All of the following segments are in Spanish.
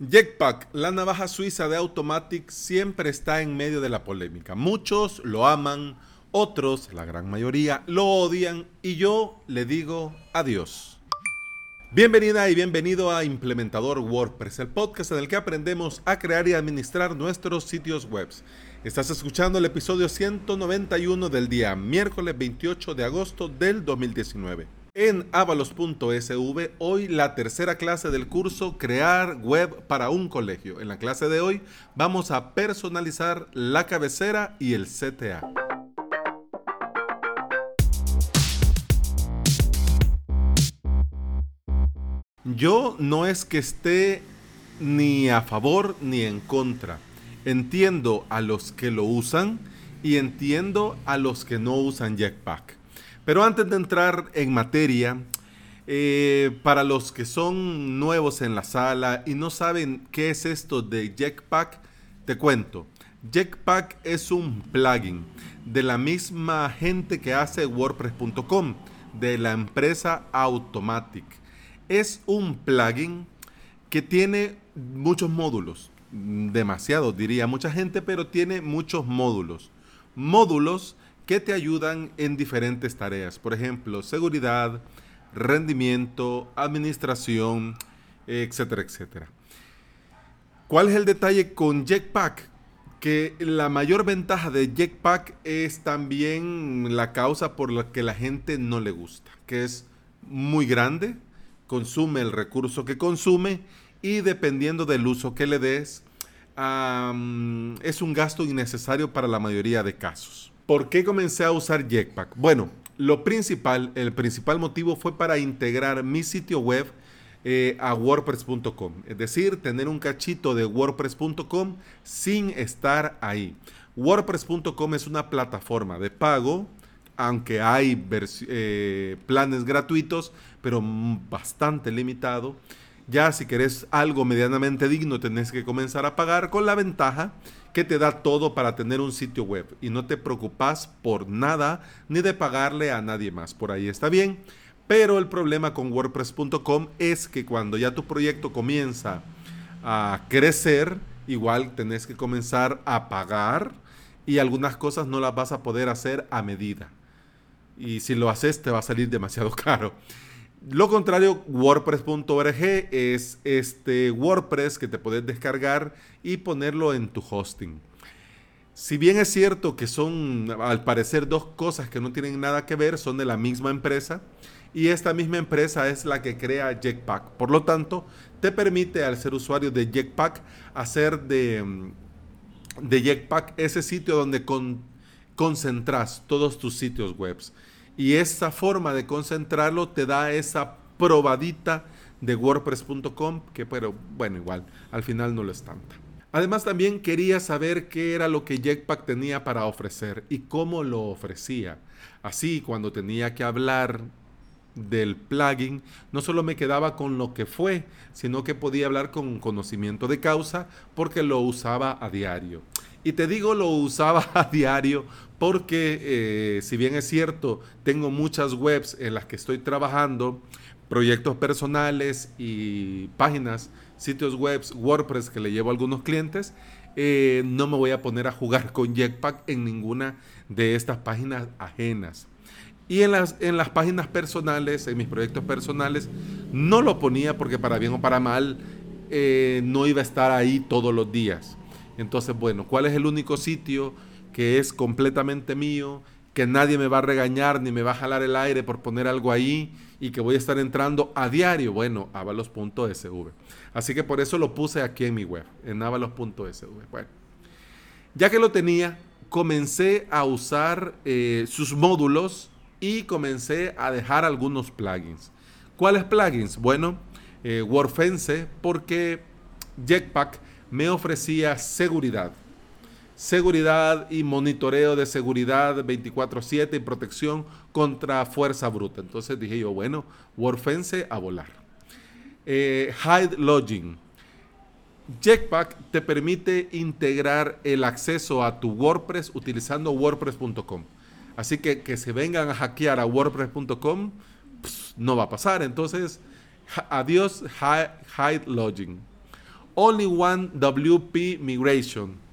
Jetpack, la navaja suiza de Automatic, siempre está en medio de la polémica. Muchos lo aman, otros, la gran mayoría, lo odian y yo le digo adiós. Bienvenida y bienvenido a Implementador WordPress, el podcast en el que aprendemos a crear y administrar nuestros sitios web. Estás escuchando el episodio 191 del día miércoles 28 de agosto del 2019 en avalos.sv. Hoy la tercera clase del curso Crear Web para un colegio. En la clase de hoy vamos a personalizar la cabecera y el CTA. Yo no es que esté ni a favor ni en contra. Entiendo a los que lo usan y entiendo a los que no usan Jetpack. Pero antes de entrar en materia, eh, para los que son nuevos en la sala y no saben qué es esto de Jetpack, te cuento. Jetpack es un plugin de la misma gente que hace WordPress.com, de la empresa Automatic. Es un plugin que tiene muchos módulos, demasiado diría mucha gente, pero tiene muchos módulos. Módulos que te ayudan en diferentes tareas. Por ejemplo, seguridad, rendimiento, administración, etcétera, etcétera. ¿Cuál es el detalle con Jetpack? Que la mayor ventaja de Jetpack es también la causa por la que la gente no le gusta, que es muy grande, consume el recurso que consume y dependiendo del uso que le des, es un gasto innecesario para la mayoría de casos. ¿Por qué comencé a usar Jetpack? Bueno, lo principal, el principal motivo fue para integrar mi sitio web eh, a WordPress.com. Es decir, tener un cachito de WordPress.com sin estar ahí. WordPress.com es una plataforma de pago, aunque hay eh, planes gratuitos, pero bastante limitado. Ya si querés algo medianamente digno, tenés que comenzar a pagar con la ventaja que te da todo para tener un sitio web y no te preocupas por nada ni de pagarle a nadie más. Por ahí está bien. Pero el problema con WordPress.com es que cuando ya tu proyecto comienza a crecer, igual tenés que comenzar a pagar y algunas cosas no las vas a poder hacer a medida. Y si lo haces te va a salir demasiado caro. Lo contrario, WordPress.org es este WordPress que te puedes descargar y ponerlo en tu hosting. Si bien es cierto que son al parecer dos cosas que no tienen nada que ver, son de la misma empresa y esta misma empresa es la que crea Jetpack. Por lo tanto, te permite al ser usuario de Jetpack hacer de, de Jetpack ese sitio donde concentras todos tus sitios web. Y esa forma de concentrarlo te da esa probadita de WordPress.com, que pero bueno, igual, al final no lo es tanta. Además también quería saber qué era lo que Jetpack tenía para ofrecer y cómo lo ofrecía. Así, cuando tenía que hablar del plugin, no solo me quedaba con lo que fue, sino que podía hablar con conocimiento de causa porque lo usaba a diario. Y te digo, lo usaba a diario porque eh, si bien es cierto, tengo muchas webs en las que estoy trabajando, proyectos personales y páginas, sitios web, WordPress que le llevo a algunos clientes, eh, no me voy a poner a jugar con Jetpack en ninguna de estas páginas ajenas. Y en las, en las páginas personales, en mis proyectos personales, no lo ponía porque para bien o para mal eh, no iba a estar ahí todos los días. Entonces, bueno, ¿cuál es el único sitio que es completamente mío, que nadie me va a regañar ni me va a jalar el aire por poner algo ahí y que voy a estar entrando a diario? Bueno, avalos.sv. Así que por eso lo puse aquí en mi web, en avalos.sv. Bueno, ya que lo tenía, comencé a usar eh, sus módulos y comencé a dejar algunos plugins. ¿Cuáles plugins? Bueno, eh, WordFence, porque Jetpack me ofrecía seguridad. Seguridad y monitoreo de seguridad 24/7 y protección contra fuerza bruta. Entonces dije yo, bueno, WordFence a volar. Eh, hide Login. Jetpack te permite integrar el acceso a tu WordPress utilizando wordpress.com. Así que que se vengan a hackear a wordpress.com no va a pasar. Entonces, adiós Hide Login. Only One WP Migration.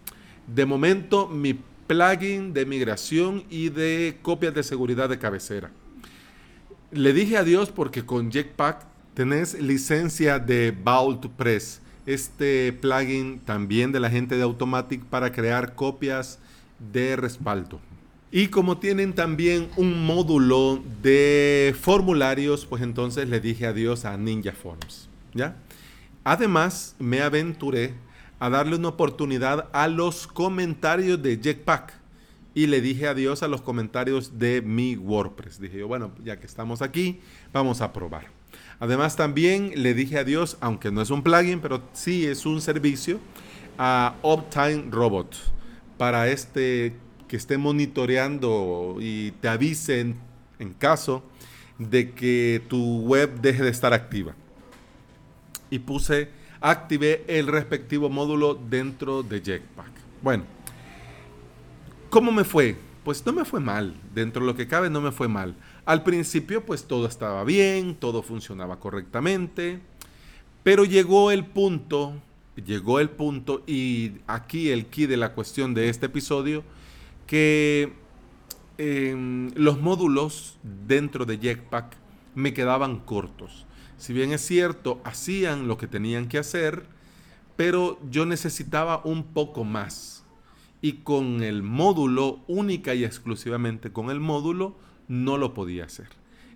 De momento, mi plugin de migración y de copias de seguridad de cabecera. Le dije adiós porque con Jetpack tenés licencia de Vault Press, este plugin también de la gente de Automatic para crear copias de respaldo. Y como tienen también un módulo de formularios, pues entonces le dije adiós a Ninja Forms, ¿ya? Además, me aventuré a darle una oportunidad a los comentarios de Jetpack y le dije adiós a los comentarios de mi WordPress. Dije yo, bueno, ya que estamos aquí, vamos a probar. Además también le dije adiós, aunque no es un plugin, pero sí es un servicio, a Uptime Robot para este que esté monitoreando y te avise en, en caso de que tu web deje de estar activa. Y puse, activé el respectivo módulo dentro de Jetpack. Bueno, ¿Cómo me fue? Pues no me fue mal, dentro de lo que cabe no me fue mal. Al principio pues todo estaba bien, todo funcionaba correctamente, pero llegó el punto, llegó el punto y aquí el key de la cuestión de este episodio, que em, los módulos dentro de Jetpack me quedaban cortos. Si bien es cierto, hacían lo que tenían que hacer, pero yo necesitaba un poco más y con el módulo, única y exclusivamente con el módulo, no lo podía hacer.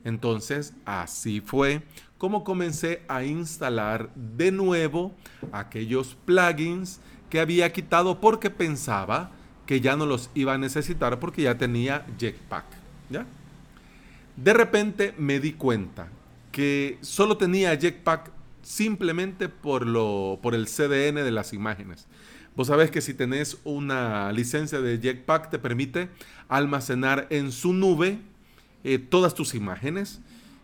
Entonces, así fue como comencé a instalar de nuevo aquellos plugins que había quitado porque pensaba que ya no los iba a necesitar porque ya tenía Jetpack. ¿ya? De repente me di cuenta que solo tenía Jetpack simplemente por, lo, por el CDN de las imágenes. Vos sabés que si tenés una licencia de Jetpack te permite almacenar en su nube eh, todas tus imágenes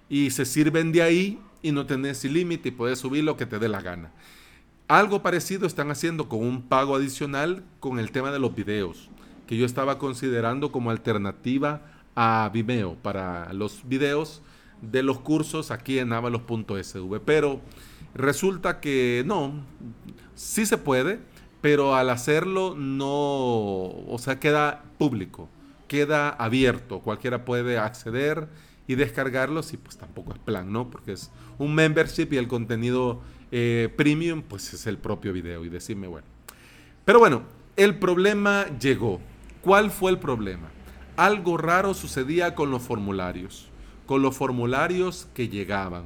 y se sirven de ahí y no tenés límite y puedes subir lo que te dé la gana. Algo parecido están haciendo con un pago adicional con el tema de los videos, que yo estaba considerando como alternativa a Vimeo para los videos de los cursos aquí en avalos.sv. Pero resulta que no, sí se puede pero al hacerlo no, o sea, queda público, queda abierto, cualquiera puede acceder y descargarlos y pues tampoco es plan, ¿no? Porque es un membership y el contenido eh, premium pues es el propio video y decirme, bueno. Pero bueno, el problema llegó. ¿Cuál fue el problema? Algo raro sucedía con los formularios, con los formularios que llegaban.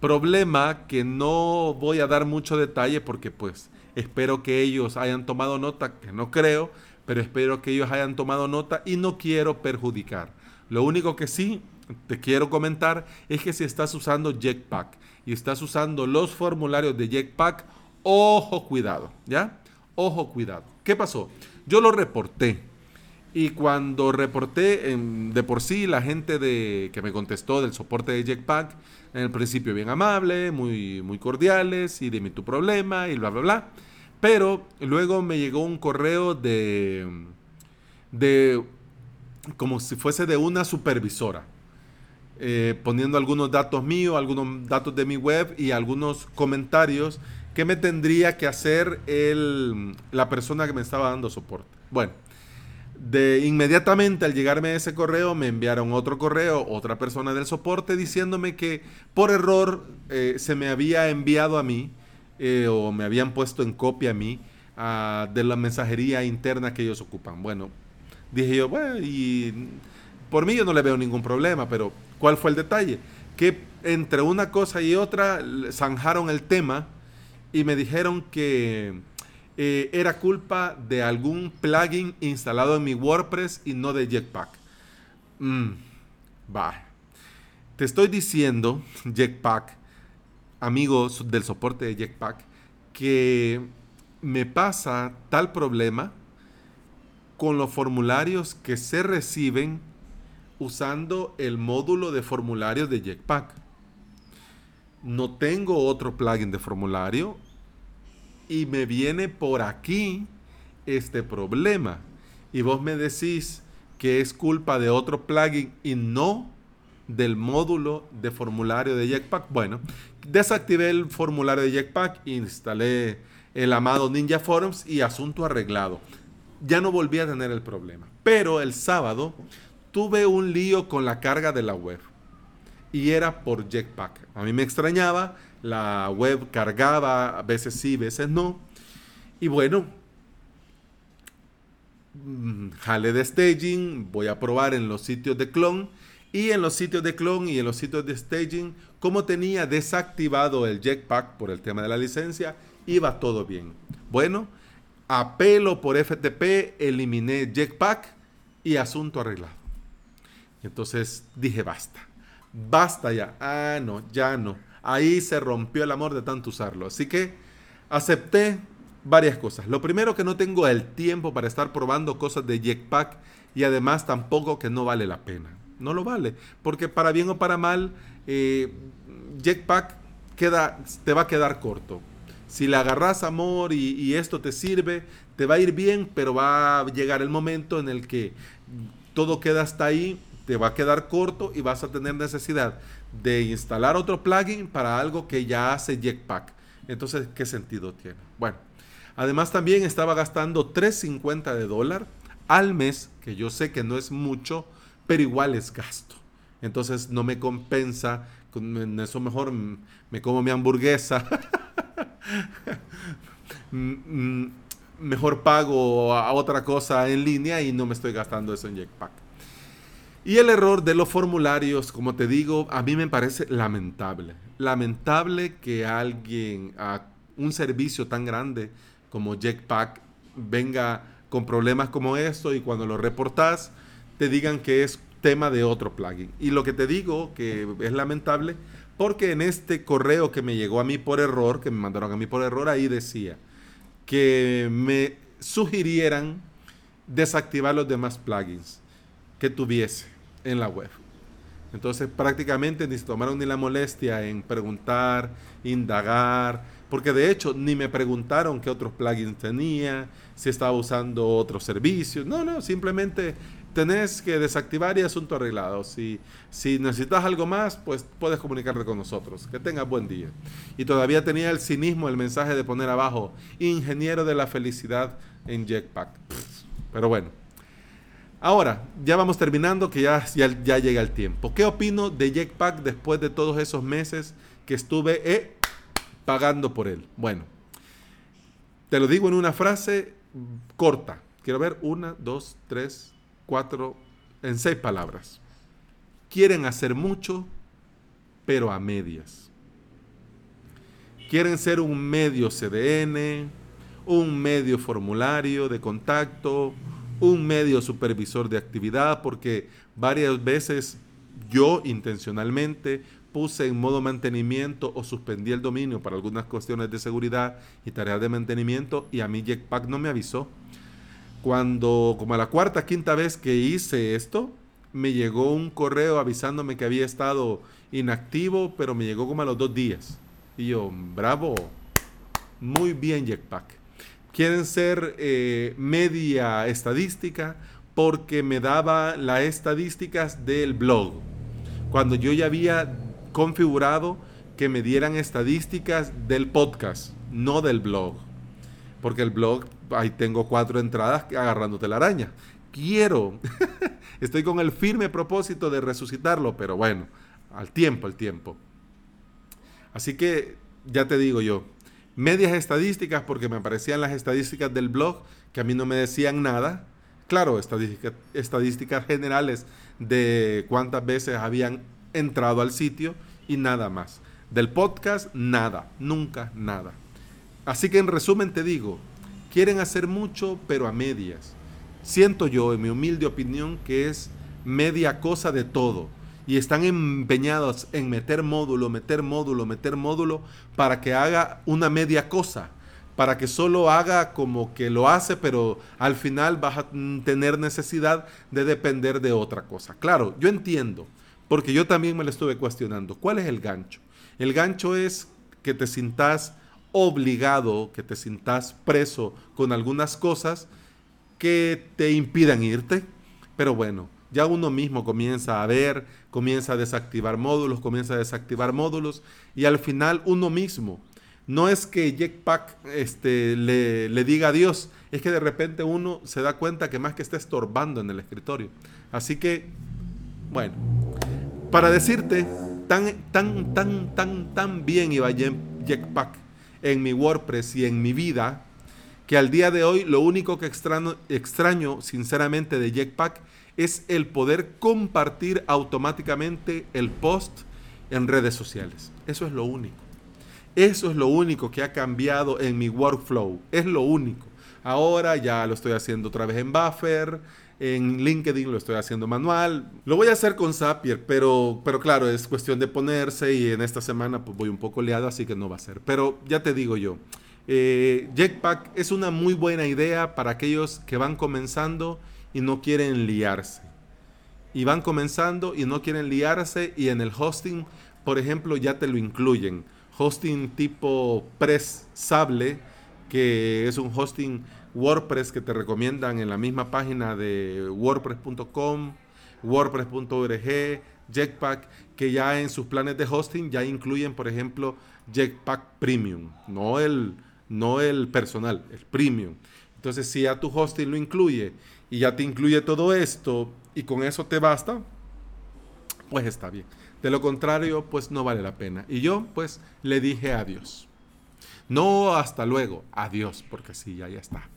Problema que no voy a dar mucho detalle porque pues Espero que ellos hayan tomado nota, que no creo, pero espero que ellos hayan tomado nota y no quiero perjudicar. Lo único que sí te quiero comentar es que si estás usando Jetpack y estás usando los formularios de Jetpack, ojo cuidado, ¿ya? Ojo cuidado. ¿Qué pasó? Yo lo reporté. Y cuando reporté, de por sí, la gente de, que me contestó del soporte de Jetpack, en el principio bien amable, muy, muy cordiales, y dime tu problema, y bla, bla, bla. Pero luego me llegó un correo de, de como si fuese de una supervisora, eh, poniendo algunos datos míos, algunos datos de mi web y algunos comentarios que me tendría que hacer el, la persona que me estaba dando soporte. Bueno, de inmediatamente al llegarme ese correo me enviaron otro correo, otra persona del soporte diciéndome que por error eh, se me había enviado a mí eh, o me habían puesto en copia a mí de la mensajería interna que ellos ocupan. Bueno, dije yo, bueno, y por mí yo no le veo ningún problema, pero ¿cuál fue el detalle? Que entre una cosa y otra zanjaron el tema y me dijeron que eh, era culpa de algún plugin instalado en mi WordPress y no de Jetpack. Mm, va. Te estoy diciendo, Jetpack, amigos del soporte de Jetpack, que me pasa tal problema con los formularios que se reciben usando el módulo de formularios de Jetpack. No tengo otro plugin de formulario y me viene por aquí este problema. Y vos me decís que es culpa de otro plugin y no del módulo de formulario de Jetpack. Bueno, desactivé el formulario de Jetpack, instalé el amado Ninja Forums y asunto arreglado. Ya no volví a tener el problema. Pero el sábado tuve un lío con la carga de la web. Y era por Jetpack. A mí me extrañaba, la web cargaba, a veces sí, a veces no. Y bueno, mm, jale de staging, voy a probar en los sitios de clon. Y en los sitios de clon y en los sitios de staging, como tenía desactivado el Jetpack por el tema de la licencia, iba todo bien. Bueno, apelo por FTP, eliminé Jetpack y asunto arreglado. Entonces dije, basta, basta ya. Ah, no, ya no. Ahí se rompió el amor de tanto usarlo. Así que acepté varias cosas. Lo primero que no tengo el tiempo para estar probando cosas de Jetpack y además tampoco que no vale la pena. No lo vale, porque para bien o para mal, eh, Jetpack queda, te va a quedar corto. Si le agarras amor y, y esto te sirve, te va a ir bien, pero va a llegar el momento en el que todo queda hasta ahí te va a quedar corto y vas a tener necesidad de instalar otro plugin para algo que ya hace Jetpack. Entonces, ¿qué sentido tiene? Bueno, además también estaba gastando 3.50 de dólar al mes, que yo sé que no es mucho, pero igual es gasto. Entonces no me compensa, con eso mejor me como mi hamburguesa. Mejor pago a otra cosa en línea y no me estoy gastando eso en Jetpack. Y el error de los formularios, como te digo, a mí me parece lamentable. Lamentable que alguien a un servicio tan grande como Jetpack venga con problemas como esto y cuando lo reportas te digan que es tema de otro plugin. Y lo que te digo que es lamentable porque en este correo que me llegó a mí por error, que me mandaron a mí por error, ahí decía que me sugirieran desactivar los demás plugins que tuviese en la web. Entonces prácticamente ni se tomaron ni la molestia en preguntar, indagar, porque de hecho ni me preguntaron qué otros plugins tenía, si estaba usando otros servicios. No, no, simplemente tenés que desactivar y asunto arreglado. Si, si necesitas algo más, pues puedes comunicarte con nosotros. Que tengas buen día. Y todavía tenía el cinismo, el mensaje de poner abajo, ingeniero de la felicidad en Jetpack. Pero bueno. Ahora, ya vamos terminando, que ya, ya, llega el tiempo. ¿Qué opino de Jetpack después de todos esos meses que estuve eh, pagando por él? Bueno, te lo digo en una frase corta. Quiero ver una, dos, tres, cuatro, en seis palabras. Quieren hacer mucho, pero a medias. Quieren ser un medio CDN, un medio formulario de contacto, un medio supervisor de actividad, porque varias veces yo intencionalmente puse en modo mantenimiento o suspendí el dominio para algunas cuestiones de seguridad y tareas de mantenimiento y a mí Jetpack no me avisó. Cuando, como a la cuarta, quinta vez que hice esto, me llegó un correo avisándome que había estado inactivo, pero me llegó como a los dos días. Y yo, bravo, muy bien Jetpack quieren ser eh, media estadística porque me daba las estadísticas del blog. Cuando yo ya había configurado que me dieran estadísticas del podcast, no del blog. Porque el blog, ahí tengo cuatro entradas agarrándote la araña. Quiero, estoy con el firme propósito de resucitarlo, pero bueno, al tiempo, al tiempo. Así que ya te digo yo, medias estadísticas porque me aparecían las estadísticas del blog que a mí no me decían nada. Claro, estadísticas generales de cuántas veces habían entrado al sitio y nada más. Del podcast, nada, nunca nada. Así que en resumen te digo, quieren hacer mucho pero a medias. Siento yo, en mi humilde opinión, que es media cosa de todo y están empeñados en meter módulo, meter módulo, meter módulo para que haga una media cosa, para que solo haga como que lo hace, pero al final vas a tener necesidad de depender de otra cosa. Claro, yo entiendo, porque yo también me lo estuve cuestionando. ¿Cuál es el gancho? El gancho es que te sintas obligado, que te sintas preso con algunas cosas que te impidan irte. Pero bueno, ya uno mismo comienza a ver, comienza a desactivar módulos, comienza a desactivar módulos y al final uno mismo. No es que Jetpack este, le, le diga adiós, es que de repente uno se da cuenta que más que está estorbando en el escritorio. Así que, bueno, para decirte, tan, tan, tan, tan, tan bien iba Jetpack en mi WordPress y en mi vida, que al día de hoy lo único que extraño, extraño sinceramente de Jetpack es el poder compartir automáticamente el post en redes sociales. Eso es lo único. Eso es lo único que ha cambiado en mi workflow. Es lo único. Ahora ya lo estoy haciendo otra vez en Buffer. En LinkedIn lo estoy haciendo manual. Lo voy a hacer con Zapier, pero, pero claro, es cuestión de ponerse y en esta semana pues voy un poco liado, así que no va a ser. Pero ya te digo yo, eh, Jetpack es una muy buena idea para aquellos que van comenzando y no quieren liarse. Y van comenzando y no quieren liarse y en el hosting, por ejemplo, ya te lo incluyen. Hosting tipo Press Sable, que es un hosting WordPress que te recomiendan en la misma página de wordpress.com, wordpress.org, Jetpack, que ya en sus planes de hosting ya incluyen, por ejemplo, Jetpack Premium, no el, no el personal, el Premium. Entonces, si ya tu hosting lo incluye y ya te incluye todo esto y con eso te basta, pues está bien. De lo contrario, pues no vale la pena. Y yo, pues, le dije adiós. No hasta luego, adiós, porque sí, ya, ya está.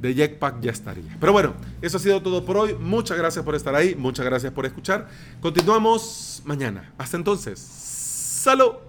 De Jetpack ya estaría. Pero bueno, eso ha sido todo por hoy. Muchas gracias por estar ahí, muchas gracias por escuchar. Continuamos mañana. Hasta entonces, salud.